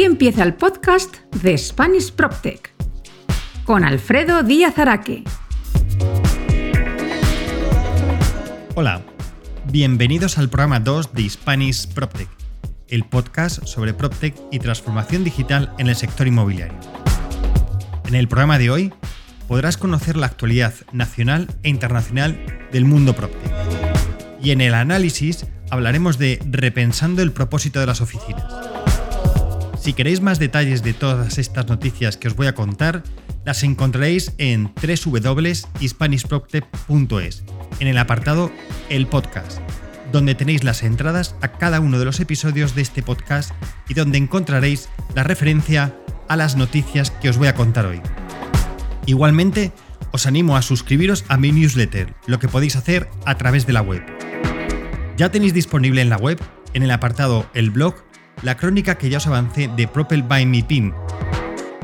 Aquí empieza el podcast de Spanish PropTech con Alfredo Díaz Araque. Hola, bienvenidos al programa 2 de Spanish PropTech, el podcast sobre PropTech y transformación digital en el sector inmobiliario. En el programa de hoy podrás conocer la actualidad nacional e internacional del mundo PropTech. Y en el análisis hablaremos de repensando el propósito de las oficinas. Si queréis más detalles de todas estas noticias que os voy a contar, las encontraréis en www.hispanishproctep.es, en el apartado El Podcast, donde tenéis las entradas a cada uno de los episodios de este podcast y donde encontraréis la referencia a las noticias que os voy a contar hoy. Igualmente, os animo a suscribiros a mi newsletter, lo que podéis hacer a través de la web. Ya tenéis disponible en la web, en el apartado El blog, la crónica que ya os avancé de Propel by Me Pin.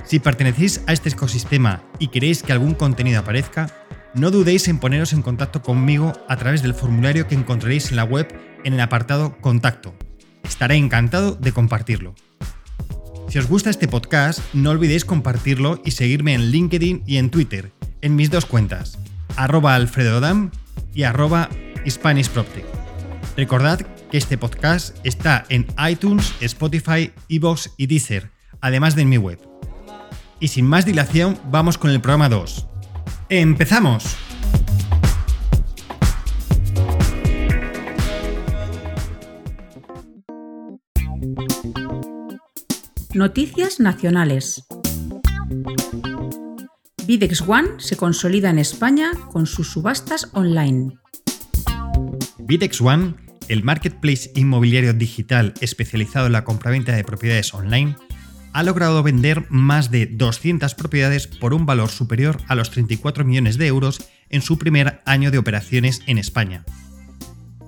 Si pertenecéis a este ecosistema y queréis que algún contenido aparezca, no dudéis en poneros en contacto conmigo a través del formulario que encontraréis en la web en el apartado Contacto. Estaré encantado de compartirlo. Si os gusta este podcast, no olvidéis compartirlo y seguirme en LinkedIn y en Twitter, en mis dos cuentas, arroba alfredodam y arroba hispanishproptech. Recordad que este podcast está en iTunes, Spotify, Evox y Deezer, además de en mi web. Y sin más dilación, vamos con el programa 2. ¡Empezamos! Noticias nacionales. Videx One se consolida en España con sus subastas online. Videx One el marketplace inmobiliario digital especializado en la compraventa de propiedades online ha logrado vender más de 200 propiedades por un valor superior a los 34 millones de euros en su primer año de operaciones en España.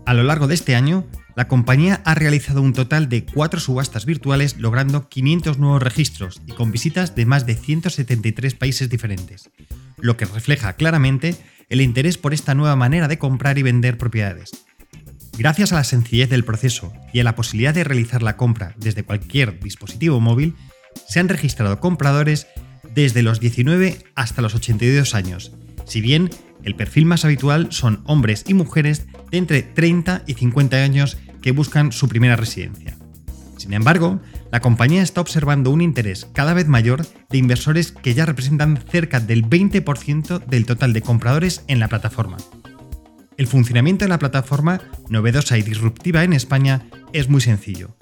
A lo largo de este año, la compañía ha realizado un total de cuatro subastas virtuales logrando 500 nuevos registros y con visitas de más de 173 países diferentes, lo que refleja claramente el interés por esta nueva manera de comprar y vender propiedades, Gracias a la sencillez del proceso y a la posibilidad de realizar la compra desde cualquier dispositivo móvil, se han registrado compradores desde los 19 hasta los 82 años, si bien el perfil más habitual son hombres y mujeres de entre 30 y 50 años que buscan su primera residencia. Sin embargo, la compañía está observando un interés cada vez mayor de inversores que ya representan cerca del 20% del total de compradores en la plataforma. El funcionamiento de la plataforma, novedosa y disruptiva en España, es muy sencillo.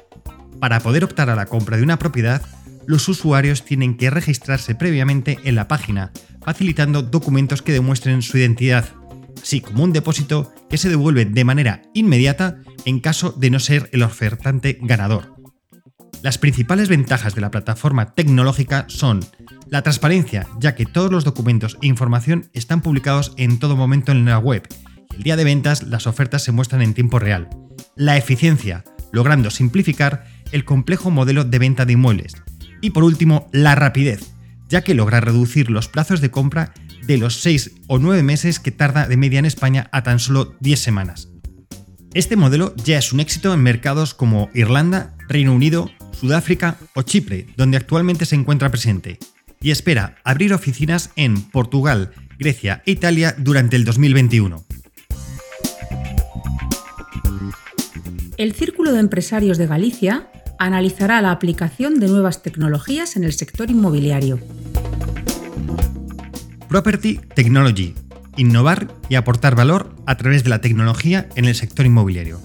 Para poder optar a la compra de una propiedad, los usuarios tienen que registrarse previamente en la página, facilitando documentos que demuestren su identidad, así como un depósito que se devuelve de manera inmediata en caso de no ser el ofertante ganador. Las principales ventajas de la plataforma tecnológica son la transparencia, ya que todos los documentos e información están publicados en todo momento en la web el día de ventas las ofertas se muestran en tiempo real. La eficiencia, logrando simplificar el complejo modelo de venta de inmuebles. Y por último, la rapidez, ya que logra reducir los plazos de compra de los 6 o 9 meses que tarda de media en España a tan solo 10 semanas. Este modelo ya es un éxito en mercados como Irlanda, Reino Unido, Sudáfrica o Chipre, donde actualmente se encuentra presente, y espera abrir oficinas en Portugal, Grecia e Italia durante el 2021. El Círculo de Empresarios de Galicia analizará la aplicación de nuevas tecnologías en el sector inmobiliario. Property Technology. Innovar y aportar valor a través de la tecnología en el sector inmobiliario.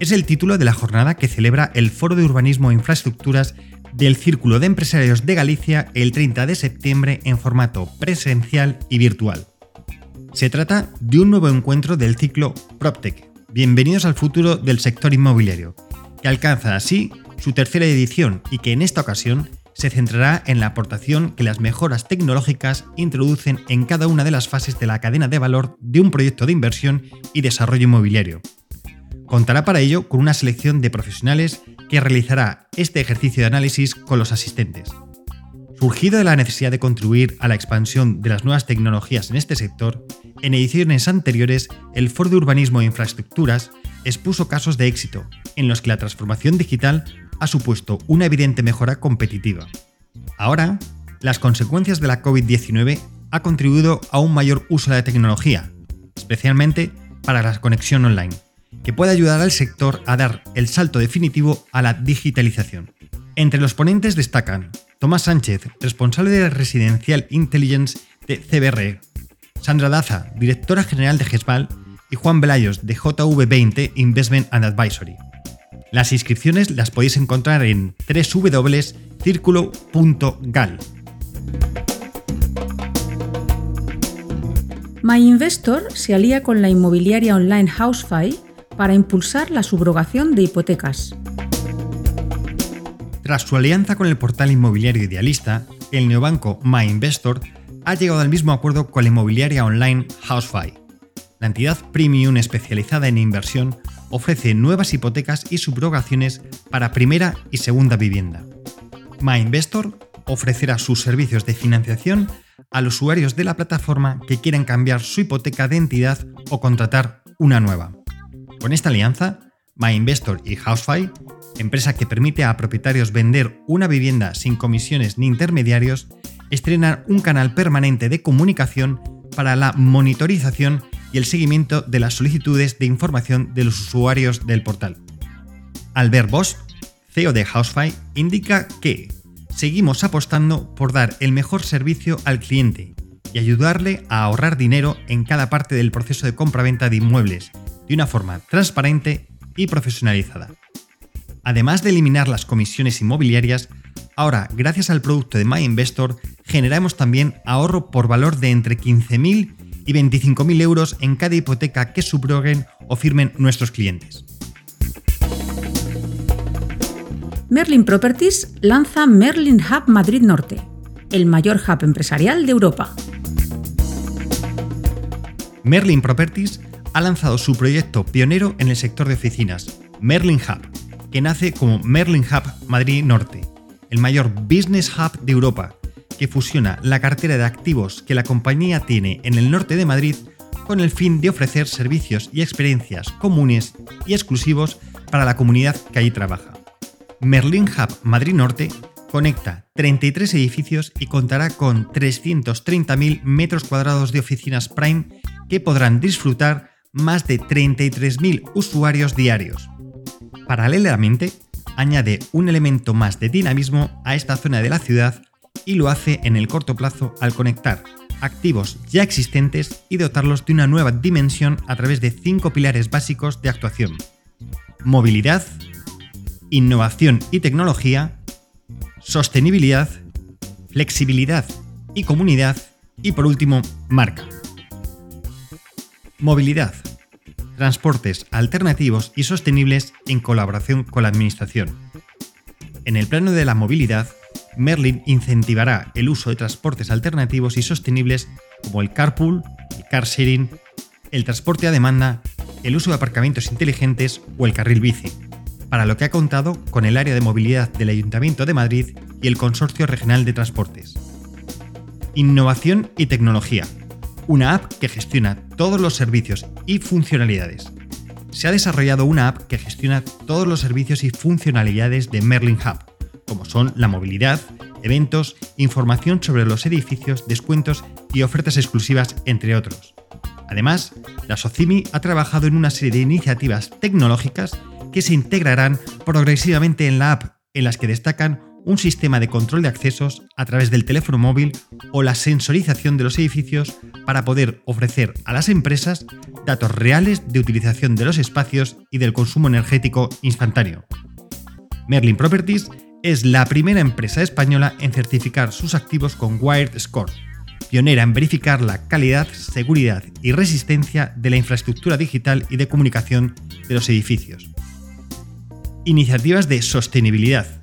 Es el título de la jornada que celebra el Foro de Urbanismo e Infraestructuras del Círculo de Empresarios de Galicia el 30 de septiembre en formato presencial y virtual. Se trata de un nuevo encuentro del ciclo PropTech, Bienvenidos al futuro del sector inmobiliario, que alcanza así su tercera edición y que en esta ocasión se centrará en la aportación que las mejoras tecnológicas introducen en cada una de las fases de la cadena de valor de un proyecto de inversión y desarrollo inmobiliario. Contará para ello con una selección de profesionales que realizará este ejercicio de análisis con los asistentes. Surgido de la necesidad de contribuir a la expansión de las nuevas tecnologías en este sector, en ediciones anteriores el Foro de Urbanismo e Infraestructuras expuso casos de éxito, en los que la transformación digital ha supuesto una evidente mejora competitiva. Ahora, las consecuencias de la COVID-19 ha contribuido a un mayor uso de la tecnología, especialmente para la conexión online, que puede ayudar al sector a dar el salto definitivo a la digitalización. Entre los ponentes destacan Tomás Sánchez, responsable de Residencial Intelligence de CBR, Sandra Daza, directora general de GESBAL, y Juan Belayos de JV20 Investment and Advisory. Las inscripciones las podéis encontrar en www.circulo.gal. MyInvestor se alía con la inmobiliaria online Housefy para impulsar la subrogación de hipotecas. Tras su alianza con el portal inmobiliario idealista, el neobanco MyInvestor ha llegado al mismo acuerdo con la inmobiliaria online Housefy. La entidad premium especializada en inversión ofrece nuevas hipotecas y subrogaciones para primera y segunda vivienda. MyInvestor ofrecerá sus servicios de financiación a los usuarios de la plataforma que quieran cambiar su hipoteca de entidad o contratar una nueva. Con esta alianza, MyInvestor y Housefy, empresa que permite a propietarios vender una vivienda sin comisiones ni intermediarios, estrenan un canal permanente de comunicación para la monitorización y el seguimiento de las solicitudes de información de los usuarios del portal. Albert Bosch, CEO de Housefy, indica que seguimos apostando por dar el mejor servicio al cliente y ayudarle a ahorrar dinero en cada parte del proceso de compra-venta de inmuebles de una forma transparente y profesionalizada. Además de eliminar las comisiones inmobiliarias, ahora, gracias al producto de MyInvestor, generamos también ahorro por valor de entre 15.000 y 25.000 euros en cada hipoteca que subroguen o firmen nuestros clientes. Merlin Properties lanza Merlin Hub Madrid Norte, el mayor hub empresarial de Europa. Merlin Properties ha lanzado su proyecto pionero en el sector de oficinas, Merlin Hub, que nace como Merlin Hub Madrid Norte, el mayor business hub de Europa, que fusiona la cartera de activos que la compañía tiene en el norte de Madrid con el fin de ofrecer servicios y experiencias comunes y exclusivos para la comunidad que allí trabaja. Merlin Hub Madrid Norte conecta 33 edificios y contará con 330.000 metros cuadrados de oficinas Prime que podrán disfrutar más de 33.000 usuarios diarios. Paralelamente, añade un elemento más de dinamismo a esta zona de la ciudad y lo hace en el corto plazo al conectar activos ya existentes y dotarlos de una nueva dimensión a través de cinco pilares básicos de actuación. Movilidad, innovación y tecnología, sostenibilidad, flexibilidad y comunidad y por último, marca. Movilidad. Transportes alternativos y sostenibles en colaboración con la Administración. En el plano de la movilidad, Merlin incentivará el uso de transportes alternativos y sostenibles como el carpool, el car sharing, el transporte a demanda, el uso de aparcamientos inteligentes o el carril bici, para lo que ha contado con el área de movilidad del Ayuntamiento de Madrid y el Consorcio Regional de Transportes. Innovación y tecnología. Una app que gestiona todos los servicios y funcionalidades. Se ha desarrollado una app que gestiona todos los servicios y funcionalidades de Merlin Hub, como son la movilidad, eventos, información sobre los edificios, descuentos y ofertas exclusivas, entre otros. Además, la Socimi ha trabajado en una serie de iniciativas tecnológicas que se integrarán progresivamente en la app, en las que destacan un sistema de control de accesos a través del teléfono móvil o la sensorización de los edificios para poder ofrecer a las empresas datos reales de utilización de los espacios y del consumo energético instantáneo. Merlin Properties es la primera empresa española en certificar sus activos con Wired Score, pionera en verificar la calidad, seguridad y resistencia de la infraestructura digital y de comunicación de los edificios. Iniciativas de sostenibilidad.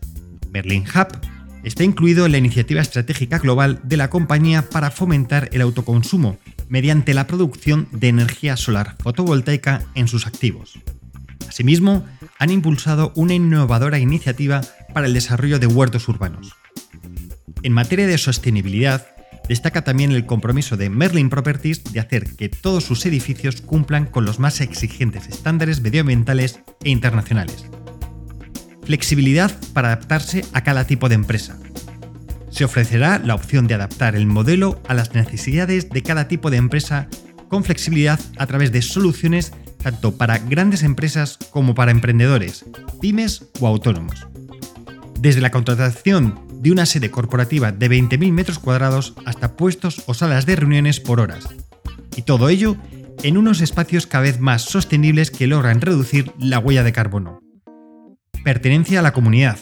Berlin Hub está incluido en la iniciativa estratégica global de la compañía para fomentar el autoconsumo mediante la producción de energía solar fotovoltaica en sus activos. Asimismo, han impulsado una innovadora iniciativa para el desarrollo de huertos urbanos. En materia de sostenibilidad, destaca también el compromiso de Merlin Properties de hacer que todos sus edificios cumplan con los más exigentes estándares medioambientales e internacionales. Flexibilidad para adaptarse a cada tipo de empresa. Se ofrecerá la opción de adaptar el modelo a las necesidades de cada tipo de empresa con flexibilidad a través de soluciones tanto para grandes empresas como para emprendedores, pymes o autónomos. Desde la contratación de una sede corporativa de 20.000 metros cuadrados hasta puestos o salas de reuniones por horas. Y todo ello en unos espacios cada vez más sostenibles que logran reducir la huella de carbono. Pertenencia a la comunidad.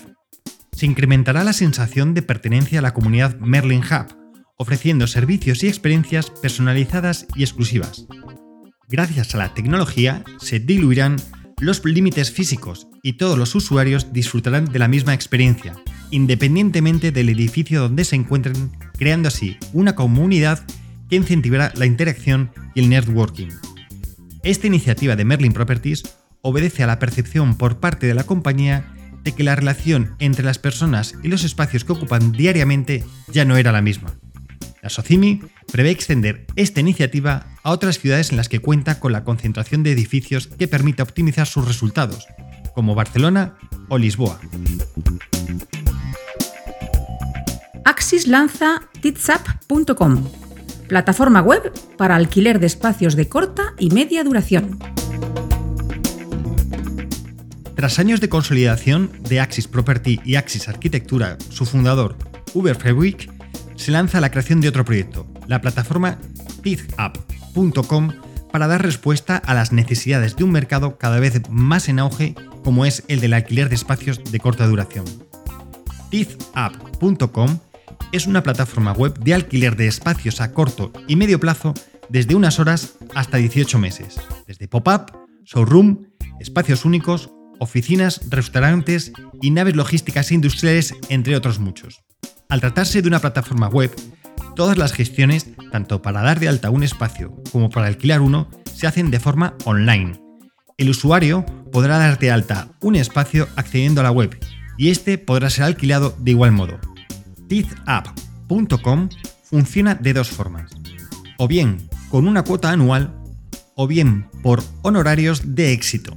Se incrementará la sensación de pertenencia a la comunidad Merlin Hub, ofreciendo servicios y experiencias personalizadas y exclusivas. Gracias a la tecnología se diluirán los límites físicos y todos los usuarios disfrutarán de la misma experiencia, independientemente del edificio donde se encuentren, creando así una comunidad que incentivará la interacción y el networking. Esta iniciativa de Merlin Properties obedece a la percepción por parte de la compañía de que la relación entre las personas y los espacios que ocupan diariamente ya no era la misma. La Socimi prevé extender esta iniciativa a otras ciudades en las que cuenta con la concentración de edificios que permita optimizar sus resultados, como Barcelona o Lisboa. Axis lanza titsap.com, plataforma web para alquiler de espacios de corta y media duración. Tras años de consolidación de Axis Property y Axis Arquitectura, su fundador, Uber Frederick, se lanza la creación de otro proyecto, la plataforma teethup.com, para dar respuesta a las necesidades de un mercado cada vez más en auge como es el del alquiler de espacios de corta duración. teethup.com es una plataforma web de alquiler de espacios a corto y medio plazo desde unas horas hasta 18 meses, desde pop-up, showroom, espacios únicos, oficinas, restaurantes y naves logísticas e industriales, entre otros muchos. Al tratarse de una plataforma web, todas las gestiones, tanto para dar de alta un espacio como para alquilar uno, se hacen de forma online. El usuario podrá dar de alta un espacio accediendo a la web y este podrá ser alquilado de igual modo. teethup.com funciona de dos formas, o bien con una cuota anual o bien por honorarios de éxito.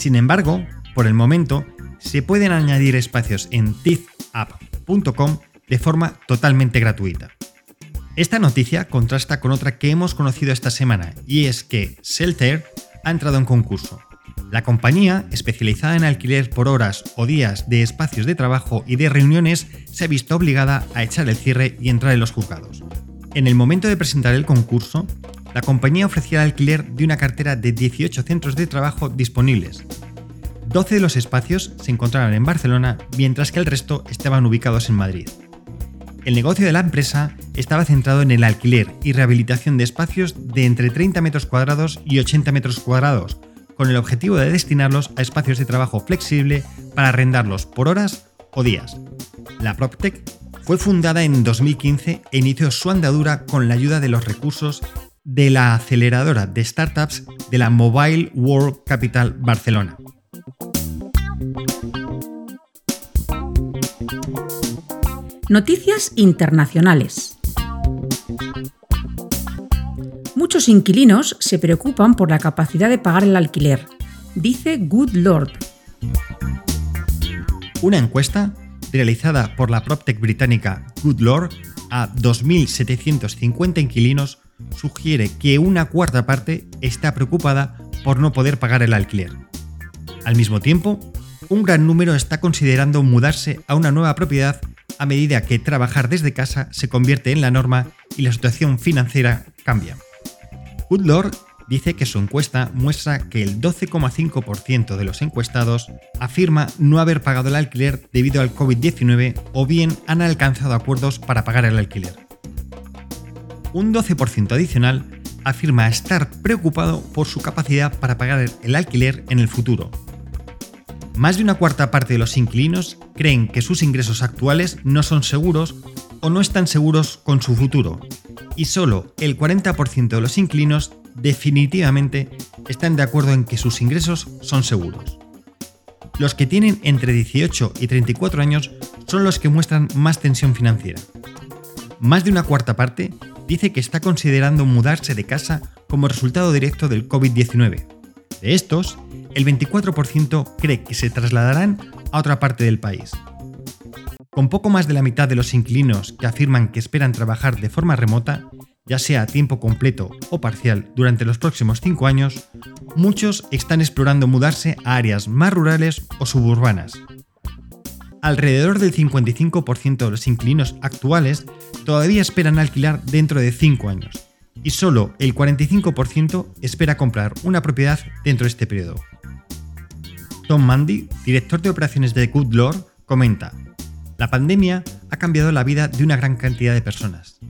Sin embargo, por el momento, se pueden añadir espacios en teethup.com de forma totalmente gratuita. Esta noticia contrasta con otra que hemos conocido esta semana y es que Shelter ha entrado en concurso. La compañía, especializada en alquiler por horas o días de espacios de trabajo y de reuniones, se ha visto obligada a echar el cierre y entrar en los juzgados. En el momento de presentar el concurso, la compañía ofrecía el alquiler de una cartera de 18 centros de trabajo disponibles. 12 de los espacios se encontraban en Barcelona, mientras que el resto estaban ubicados en Madrid. El negocio de la empresa estaba centrado en el alquiler y rehabilitación de espacios de entre 30 metros cuadrados y 80 metros cuadrados, con el objetivo de destinarlos a espacios de trabajo flexible para arrendarlos por horas o días. La PropTech fue fundada en 2015 e inició su andadura con la ayuda de los recursos de la aceleradora de startups de la Mobile World Capital Barcelona. Noticias internacionales. Muchos inquilinos se preocupan por la capacidad de pagar el alquiler, dice Good Lord. Una encuesta realizada por la PropTech británica Good Lord a 2.750 inquilinos sugiere que una cuarta parte está preocupada por no poder pagar el alquiler. Al mismo tiempo, un gran número está considerando mudarse a una nueva propiedad a medida que trabajar desde casa se convierte en la norma y la situación financiera cambia. Dice que su encuesta muestra que el 12,5% de los encuestados afirma no haber pagado el alquiler debido al COVID-19 o bien han alcanzado acuerdos para pagar el alquiler. Un 12% adicional afirma estar preocupado por su capacidad para pagar el alquiler en el futuro, más de una cuarta parte de los inquilinos creen que sus ingresos actuales no son seguros o no están seguros con su futuro, y solo el 40% de los inquilinos definitivamente están de acuerdo en que sus ingresos son seguros. Los que tienen entre 18 y 34 años son los que muestran más tensión financiera. Más de una cuarta parte dice que está considerando mudarse de casa como resultado directo del COVID-19. De estos, el 24% cree que se trasladarán a otra parte del país. Con poco más de la mitad de los inquilinos que afirman que esperan trabajar de forma remota, ya sea a tiempo completo o parcial durante los próximos 5 años, muchos están explorando mudarse a áreas más rurales o suburbanas. Alrededor del 55% de los inquilinos actuales todavía esperan alquilar dentro de 5 años, y solo el 45% espera comprar una propiedad dentro de este periodo. Tom Mandy, director de operaciones de Good Lord, comenta, la pandemia ha cambiado la vida de una gran cantidad de personas.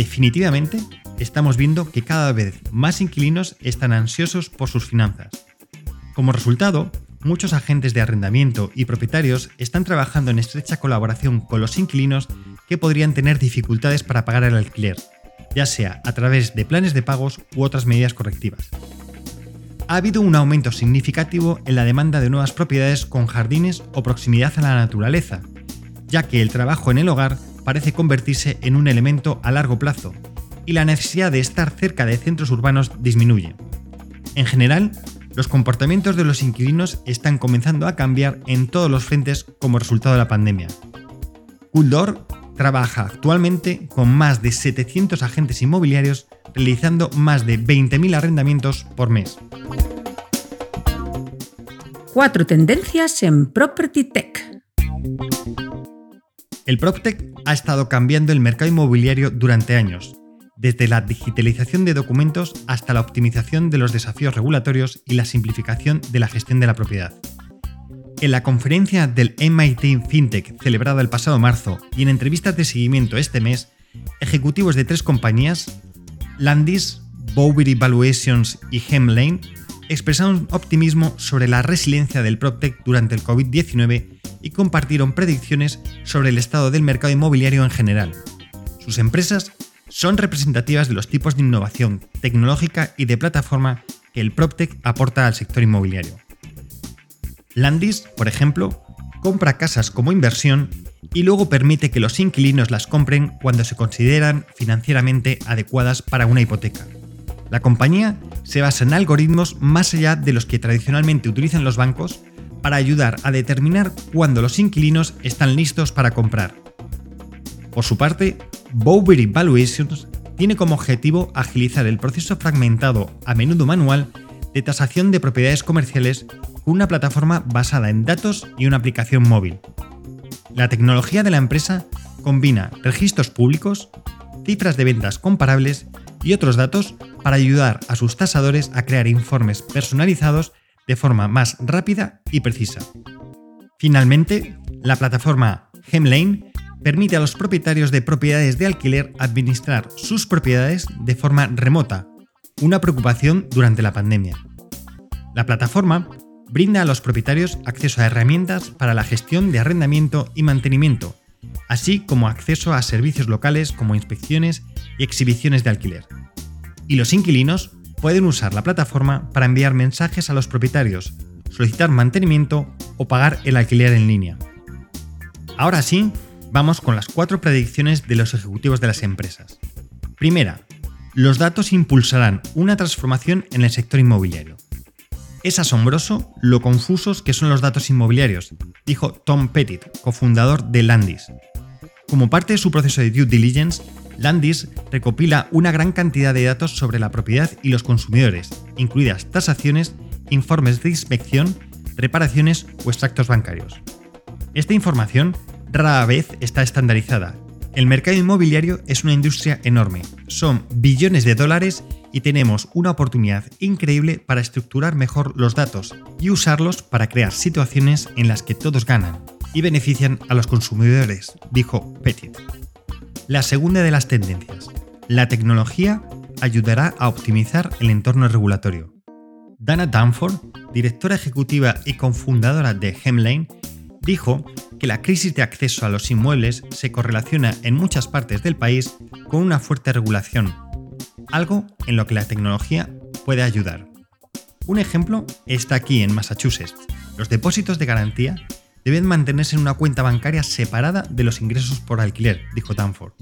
Definitivamente, estamos viendo que cada vez más inquilinos están ansiosos por sus finanzas. Como resultado, muchos agentes de arrendamiento y propietarios están trabajando en estrecha colaboración con los inquilinos que podrían tener dificultades para pagar el alquiler, ya sea a través de planes de pagos u otras medidas correctivas. Ha habido un aumento significativo en la demanda de nuevas propiedades con jardines o proximidad a la naturaleza, ya que el trabajo en el hogar parece convertirse en un elemento a largo plazo y la necesidad de estar cerca de centros urbanos disminuye. En general, los comportamientos de los inquilinos están comenzando a cambiar en todos los frentes como resultado de la pandemia. Kuldor trabaja actualmente con más de 700 agentes inmobiliarios realizando más de 20.000 arrendamientos por mes. Cuatro tendencias en Property Tech. El PropTech ha estado cambiando el mercado inmobiliario durante años, desde la digitalización de documentos hasta la optimización de los desafíos regulatorios y la simplificación de la gestión de la propiedad. En la conferencia del MIT FinTech celebrada el pasado marzo y en entrevistas de seguimiento este mes, ejecutivos de tres compañías, Landis, Bowbury Valuations y Hemlane, expresaron optimismo sobre la resiliencia del PropTech durante el COVID-19 y compartieron predicciones sobre el estado del mercado inmobiliario en general. Sus empresas son representativas de los tipos de innovación tecnológica y de plataforma que el PropTech aporta al sector inmobiliario. Landis, por ejemplo, compra casas como inversión y luego permite que los inquilinos las compren cuando se consideran financieramente adecuadas para una hipoteca. La compañía se basa en algoritmos más allá de los que tradicionalmente utilizan los bancos para ayudar a determinar cuándo los inquilinos están listos para comprar. Por su parte, Bowbury Valuations tiene como objetivo agilizar el proceso fragmentado, a menudo manual, de tasación de propiedades comerciales con una plataforma basada en datos y una aplicación móvil. La tecnología de la empresa combina registros públicos, cifras de ventas comparables y otros datos para ayudar a sus tasadores a crear informes personalizados de forma más rápida y precisa. Finalmente, la plataforma Hemlane permite a los propietarios de propiedades de alquiler administrar sus propiedades de forma remota, una preocupación durante la pandemia. La plataforma brinda a los propietarios acceso a herramientas para la gestión de arrendamiento y mantenimiento, así como acceso a servicios locales como inspecciones y exhibiciones de alquiler. Y los inquilinos pueden usar la plataforma para enviar mensajes a los propietarios, solicitar mantenimiento o pagar el alquiler en línea. Ahora sí, vamos con las cuatro predicciones de los ejecutivos de las empresas. Primera, los datos impulsarán una transformación en el sector inmobiliario. Es asombroso lo confusos que son los datos inmobiliarios, dijo Tom Pettit, cofundador de Landis. Como parte de su proceso de due diligence, Landis recopila una gran cantidad de datos sobre la propiedad y los consumidores, incluidas tasaciones, informes de inspección, reparaciones o extractos bancarios. Esta información rara vez está estandarizada. El mercado inmobiliario es una industria enorme, son billones de dólares y tenemos una oportunidad increíble para estructurar mejor los datos y usarlos para crear situaciones en las que todos ganan y benefician a los consumidores, dijo Petit. La segunda de las tendencias. La tecnología ayudará a optimizar el entorno regulatorio. Dana Danford, directora ejecutiva y cofundadora de Hemlane, dijo que la crisis de acceso a los inmuebles se correlaciona en muchas partes del país con una fuerte regulación, algo en lo que la tecnología puede ayudar. Un ejemplo está aquí en Massachusetts. Los depósitos de garantía deben mantenerse en una cuenta bancaria separada de los ingresos por alquiler, dijo Danford.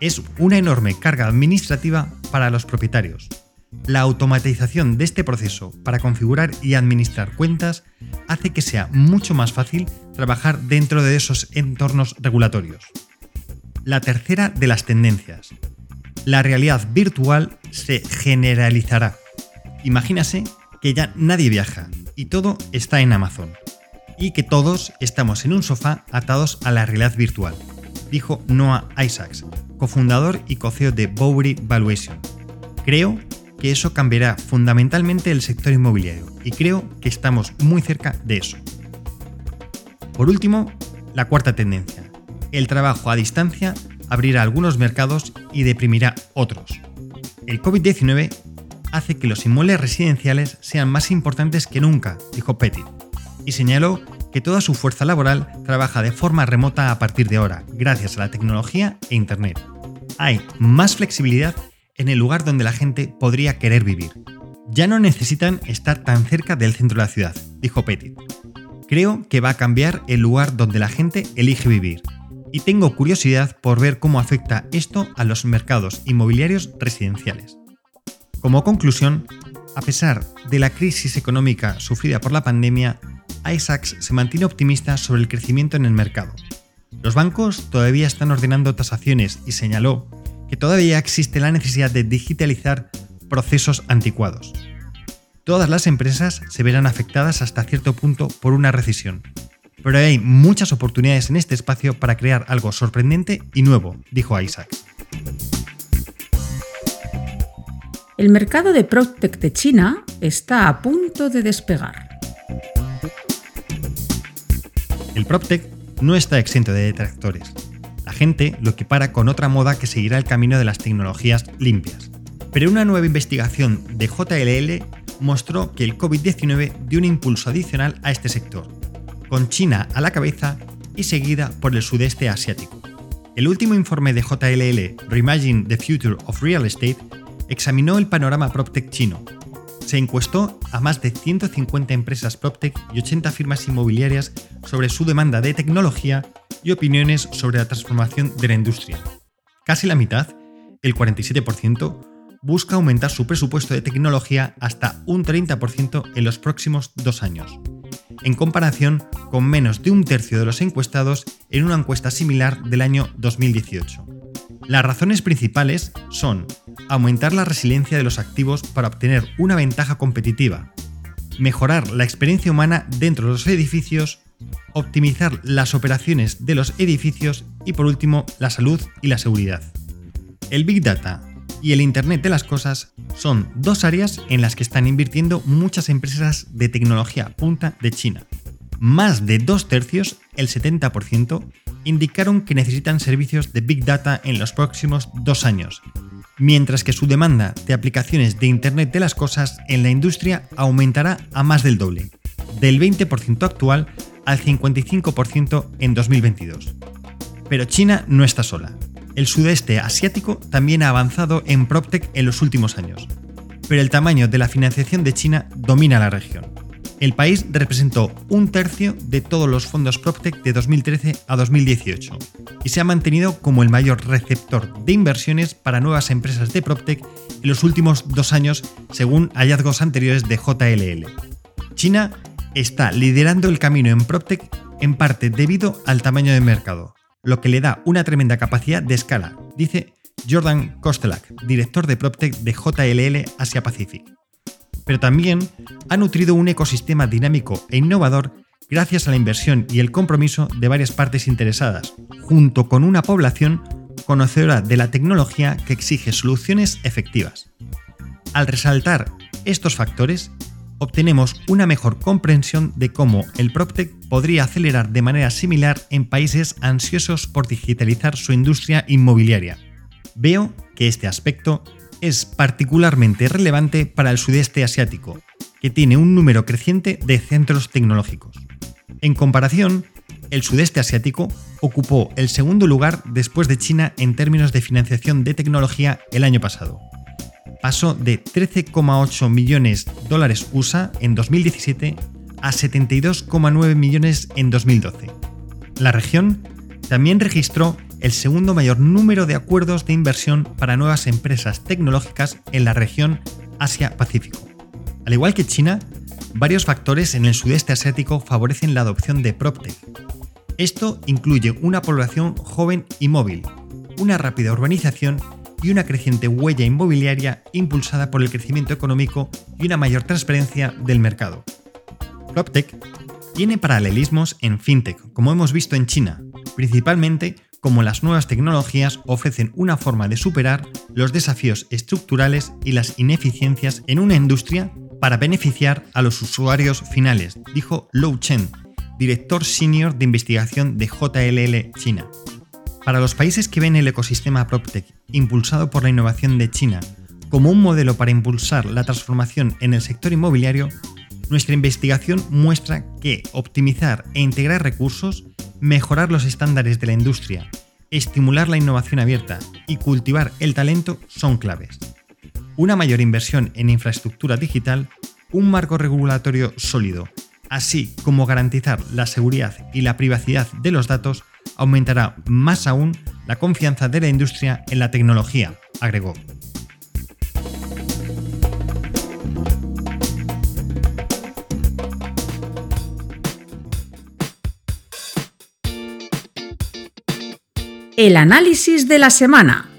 Es una enorme carga administrativa para los propietarios. La automatización de este proceso para configurar y administrar cuentas hace que sea mucho más fácil trabajar dentro de esos entornos regulatorios. La tercera de las tendencias. La realidad virtual se generalizará. Imagínase que ya nadie viaja y todo está en Amazon. Y que todos estamos en un sofá atados a la realidad virtual, dijo Noah Isaacs, cofundador y coceo de Bowery Valuation. Creo que eso cambiará fundamentalmente el sector inmobiliario y creo que estamos muy cerca de eso. Por último, la cuarta tendencia. El trabajo a distancia abrirá algunos mercados y deprimirá otros. El COVID-19 hace que los inmuebles residenciales sean más importantes que nunca, dijo Petit, y señaló que toda su fuerza laboral trabaja de forma remota a partir de ahora, gracias a la tecnología e Internet. Hay más flexibilidad en el lugar donde la gente podría querer vivir. Ya no necesitan estar tan cerca del centro de la ciudad, dijo Petit. Creo que va a cambiar el lugar donde la gente elige vivir, y tengo curiosidad por ver cómo afecta esto a los mercados inmobiliarios residenciales. Como conclusión, a pesar de la crisis económica sufrida por la pandemia, Isaacs se mantiene optimista sobre el crecimiento en el mercado. Los bancos todavía están ordenando tasaciones y señaló que todavía existe la necesidad de digitalizar procesos anticuados. Todas las empresas se verán afectadas hasta cierto punto por una recesión, pero hay muchas oportunidades en este espacio para crear algo sorprendente y nuevo, dijo Isaacs. El mercado de PropTech de China está a punto de despegar. El PropTech no está exento de detractores. La gente lo equipara con otra moda que seguirá el camino de las tecnologías limpias. Pero una nueva investigación de JLL mostró que el COVID-19 dio un impulso adicional a este sector, con China a la cabeza y seguida por el sudeste asiático. El último informe de JLL, Reimagine the Future of Real Estate, examinó el panorama PropTech chino. Se encuestó a más de 150 empresas PropTech y 80 firmas inmobiliarias sobre su demanda de tecnología y opiniones sobre la transformación de la industria. Casi la mitad, el 47%, busca aumentar su presupuesto de tecnología hasta un 30% en los próximos dos años, en comparación con menos de un tercio de los encuestados en una encuesta similar del año 2018. Las razones principales son aumentar la resiliencia de los activos para obtener una ventaja competitiva, mejorar la experiencia humana dentro de los edificios, optimizar las operaciones de los edificios y por último la salud y la seguridad. El Big Data y el Internet de las Cosas son dos áreas en las que están invirtiendo muchas empresas de tecnología punta de China. Más de dos tercios, el 70%, indicaron que necesitan servicios de Big Data en los próximos dos años, mientras que su demanda de aplicaciones de Internet de las Cosas en la industria aumentará a más del doble, del 20% actual al 55% en 2022. Pero China no está sola. El sudeste asiático también ha avanzado en PropTech en los últimos años, pero el tamaño de la financiación de China domina la región el país representó un tercio de todos los fondos PropTech de 2013 a 2018 y se ha mantenido como el mayor receptor de inversiones para nuevas empresas de PropTech en los últimos dos años, según hallazgos anteriores de JLL. China está liderando el camino en PropTech en parte debido al tamaño del mercado, lo que le da una tremenda capacidad de escala, dice Jordan Kostelak, director de PropTech de JLL Asia Pacific pero también ha nutrido un ecosistema dinámico e innovador gracias a la inversión y el compromiso de varias partes interesadas, junto con una población conocedora de la tecnología que exige soluciones efectivas. Al resaltar estos factores, obtenemos una mejor comprensión de cómo el PropTech podría acelerar de manera similar en países ansiosos por digitalizar su industria inmobiliaria. Veo que este aspecto es particularmente relevante para el sudeste asiático, que tiene un número creciente de centros tecnológicos. En comparación, el sudeste asiático ocupó el segundo lugar después de China en términos de financiación de tecnología el año pasado. Pasó de 13,8 millones de dólares USA en 2017 a 72,9 millones en 2012. La región también registró el segundo mayor número de acuerdos de inversión para nuevas empresas tecnológicas en la región Asia-Pacífico. Al igual que China, varios factores en el sudeste asiático favorecen la adopción de PropTech. Esto incluye una población joven y móvil, una rápida urbanización y una creciente huella inmobiliaria impulsada por el crecimiento económico y una mayor transparencia del mercado. PropTech tiene paralelismos en FinTech, como hemos visto en China, principalmente como las nuevas tecnologías ofrecen una forma de superar los desafíos estructurales y las ineficiencias en una industria para beneficiar a los usuarios finales, dijo Lou Chen, director senior de investigación de JLL China. Para los países que ven el ecosistema PropTech impulsado por la innovación de China como un modelo para impulsar la transformación en el sector inmobiliario, nuestra investigación muestra que optimizar e integrar recursos, mejorar los estándares de la industria, estimular la innovación abierta y cultivar el talento son claves. Una mayor inversión en infraestructura digital, un marco regulatorio sólido, así como garantizar la seguridad y la privacidad de los datos, aumentará más aún la confianza de la industria en la tecnología, agregó. El análisis de la semana.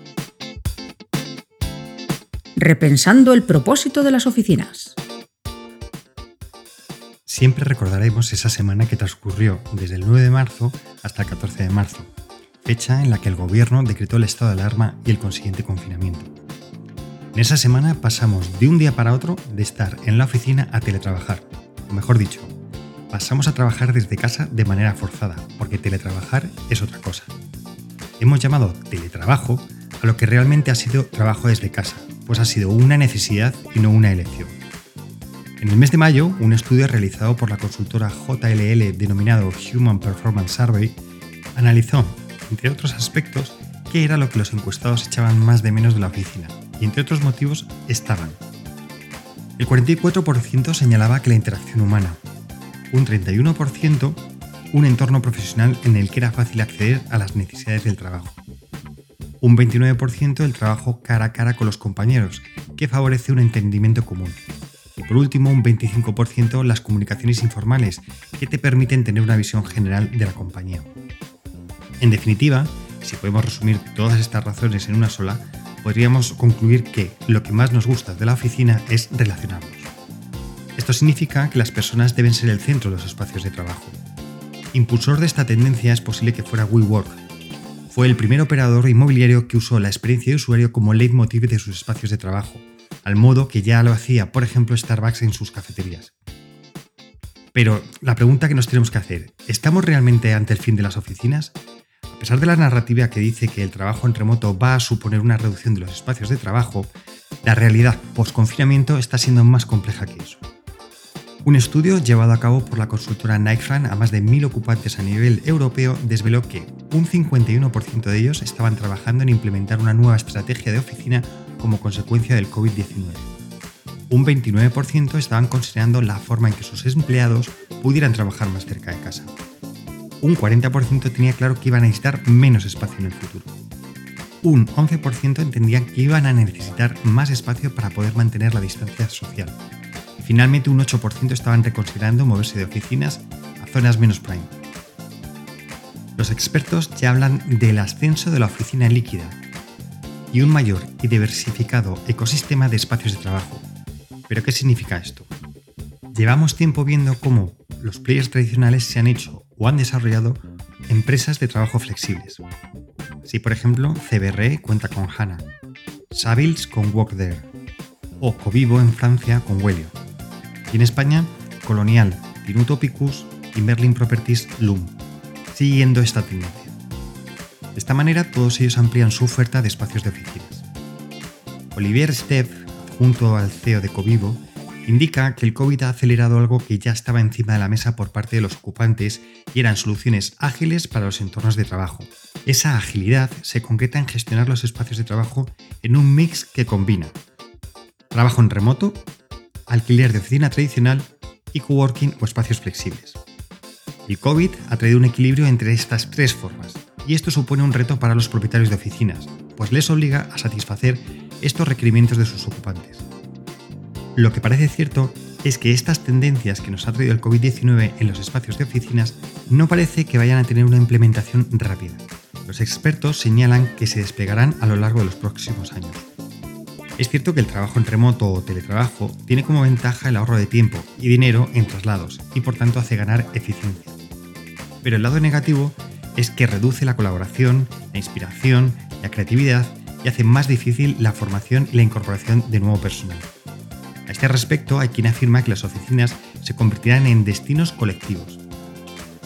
Repensando el propósito de las oficinas. Siempre recordaremos esa semana que transcurrió desde el 9 de marzo hasta el 14 de marzo, fecha en la que el gobierno decretó el estado de alarma y el consiguiente confinamiento. En esa semana pasamos de un día para otro de estar en la oficina a teletrabajar, o mejor dicho, pasamos a trabajar desde casa de manera forzada, porque teletrabajar es otra cosa. Hemos llamado teletrabajo a lo que realmente ha sido trabajo desde casa, pues ha sido una necesidad y no una elección. En el mes de mayo, un estudio realizado por la consultora JLL denominado Human Performance Survey analizó, entre otros aspectos, qué era lo que los encuestados echaban más de menos de la oficina, y entre otros motivos estaban. El 44% señalaba que la interacción humana, un 31% un entorno profesional en el que era fácil acceder a las necesidades del trabajo, un 29% el trabajo cara a cara con los compañeros, que favorece un entendimiento común, y por último, un 25% las comunicaciones informales, que te permiten tener una visión general de la compañía. En definitiva, si podemos resumir todas estas razones en una sola, podríamos concluir que lo que más nos gusta de la oficina es relacionarnos. Esto significa que las personas deben ser el centro de los espacios de trabajo. Impulsor de esta tendencia es posible que fuera WeWork. Fue el primer operador inmobiliario que usó la experiencia de usuario como leitmotiv de sus espacios de trabajo, al modo que ya lo hacía, por ejemplo, Starbucks en sus cafeterías. Pero la pregunta que nos tenemos que hacer, ¿estamos realmente ante el fin de las oficinas? A pesar de la narrativa que dice que el trabajo en remoto va a suponer una reducción de los espacios de trabajo, la realidad post-confinamiento está siendo más compleja que eso. Un estudio llevado a cabo por la consultora Nightfran a más de 1.000 ocupantes a nivel europeo desveló que un 51% de ellos estaban trabajando en implementar una nueva estrategia de oficina como consecuencia del COVID-19. Un 29% estaban considerando la forma en que sus empleados pudieran trabajar más cerca de casa. Un 40% tenía claro que iban a necesitar menos espacio en el futuro. Un 11% entendían que iban a necesitar más espacio para poder mantener la distancia social. Finalmente un 8% estaban reconsiderando moverse de oficinas a zonas menos prime. Los expertos ya hablan del ascenso de la oficina líquida, y un mayor y diversificado ecosistema de espacios de trabajo. ¿Pero qué significa esto? Llevamos tiempo viendo cómo los players tradicionales se han hecho o han desarrollado empresas de trabajo flexibles. Si por ejemplo CBRE cuenta con HANA, Savils con Workday o Covivo en Francia con Wellio. En España, Colonial, Tinutopicus y Merlin Properties Loom, siguiendo esta tendencia. De esta manera, todos ellos amplían su oferta de espacios de oficinas. Olivier Steff, junto al CEO de Covivo, indica que el COVID ha acelerado algo que ya estaba encima de la mesa por parte de los ocupantes y eran soluciones ágiles para los entornos de trabajo. Esa agilidad se concreta en gestionar los espacios de trabajo en un mix que combina trabajo en remoto, alquiler de oficina tradicional y coworking o espacios flexibles. El COVID ha traído un equilibrio entre estas tres formas, y esto supone un reto para los propietarios de oficinas, pues les obliga a satisfacer estos requerimientos de sus ocupantes. Lo que parece cierto es que estas tendencias que nos ha traído el COVID-19 en los espacios de oficinas no parece que vayan a tener una implementación rápida. Los expertos señalan que se desplegarán a lo largo de los próximos años. Es cierto que el trabajo en remoto o teletrabajo tiene como ventaja el ahorro de tiempo y dinero en traslados y por tanto hace ganar eficiencia. Pero el lado negativo es que reduce la colaboración, la inspiración, la creatividad y hace más difícil la formación y la incorporación de nuevo personal. A este respecto hay quien afirma que las oficinas se convertirán en destinos colectivos.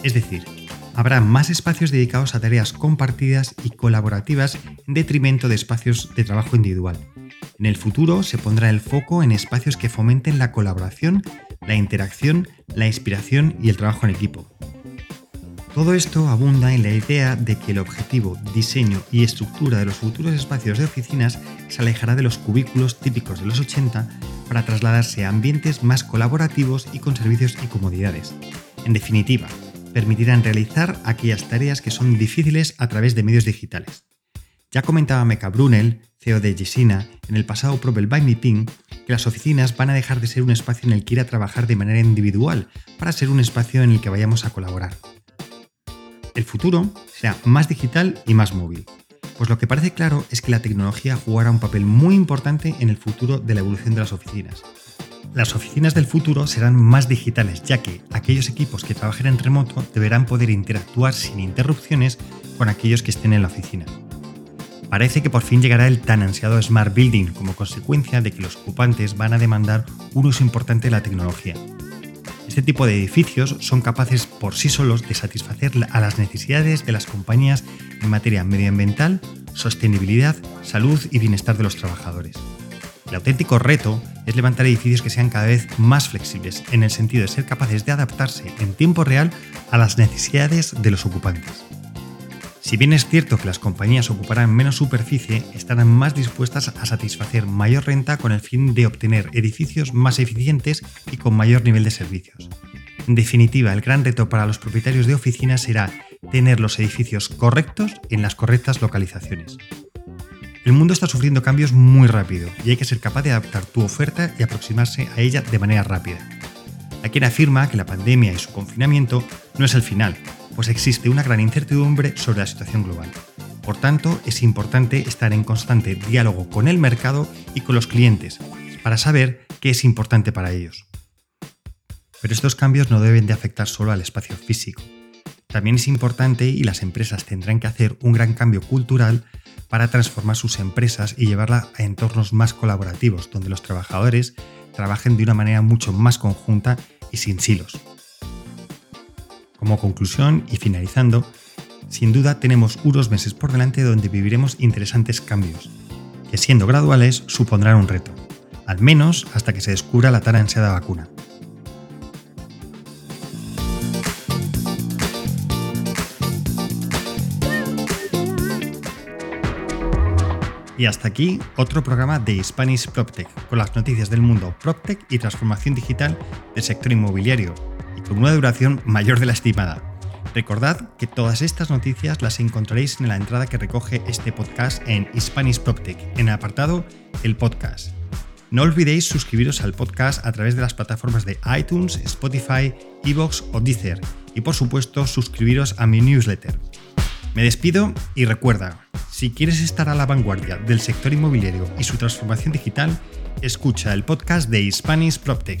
Es decir, habrá más espacios dedicados a tareas compartidas y colaborativas en detrimento de espacios de trabajo individual. En el futuro se pondrá el foco en espacios que fomenten la colaboración, la interacción, la inspiración y el trabajo en equipo. Todo esto abunda en la idea de que el objetivo, diseño y estructura de los futuros espacios de oficinas se alejará de los cubículos típicos de los 80 para trasladarse a ambientes más colaborativos y con servicios y comodidades. En definitiva, permitirán realizar aquellas tareas que son difíciles a través de medios digitales. Ya comentaba Meka Brunel, CEO de Gisina, en el pasado Probel by Meeting, que las oficinas van a dejar de ser un espacio en el que ir a trabajar de manera individual para ser un espacio en el que vayamos a colaborar. El futuro será más digital y más móvil, pues lo que parece claro es que la tecnología jugará un papel muy importante en el futuro de la evolución de las oficinas. Las oficinas del futuro serán más digitales, ya que aquellos equipos que trabajen en remoto deberán poder interactuar sin interrupciones con aquellos que estén en la oficina. Parece que por fin llegará el tan ansiado Smart Building como consecuencia de que los ocupantes van a demandar un uso importante de la tecnología. Este tipo de edificios son capaces por sí solos de satisfacer a las necesidades de las compañías en materia medioambiental, sostenibilidad, salud y bienestar de los trabajadores. El auténtico reto es levantar edificios que sean cada vez más flexibles, en el sentido de ser capaces de adaptarse en tiempo real a las necesidades de los ocupantes. Si bien es cierto que las compañías ocuparán menos superficie, estarán más dispuestas a satisfacer mayor renta con el fin de obtener edificios más eficientes y con mayor nivel de servicios. En definitiva, el gran reto para los propietarios de oficinas será tener los edificios correctos en las correctas localizaciones. El mundo está sufriendo cambios muy rápido y hay que ser capaz de adaptar tu oferta y aproximarse a ella de manera rápida. Hay quien afirma que la pandemia y su confinamiento no es el final, pues existe una gran incertidumbre sobre la situación global. Por tanto, es importante estar en constante diálogo con el mercado y con los clientes para saber qué es importante para ellos. Pero estos cambios no deben de afectar solo al espacio físico. También es importante y las empresas tendrán que hacer un gran cambio cultural para transformar sus empresas y llevarla a entornos más colaborativos, donde los trabajadores trabajen de una manera mucho más conjunta y sin silos. Como conclusión y finalizando, sin duda tenemos unos meses por delante donde viviremos interesantes cambios, que siendo graduales supondrán un reto, al menos hasta que se descubra la tan ansiada vacuna. Y hasta aquí otro programa de Spanish PropTech, con las noticias del mundo PropTech y transformación digital del sector inmobiliario, con una duración mayor de la estimada. Recordad que todas estas noticias las encontraréis en la entrada que recoge este podcast en Spanish PropTech, en el apartado El Podcast. No olvidéis suscribiros al podcast a través de las plataformas de iTunes, Spotify, Evox o Deezer y por supuesto suscribiros a mi newsletter. Me despido y recuerda, si quieres estar a la vanguardia del sector inmobiliario y su transformación digital, escucha el podcast de Spanish PropTech.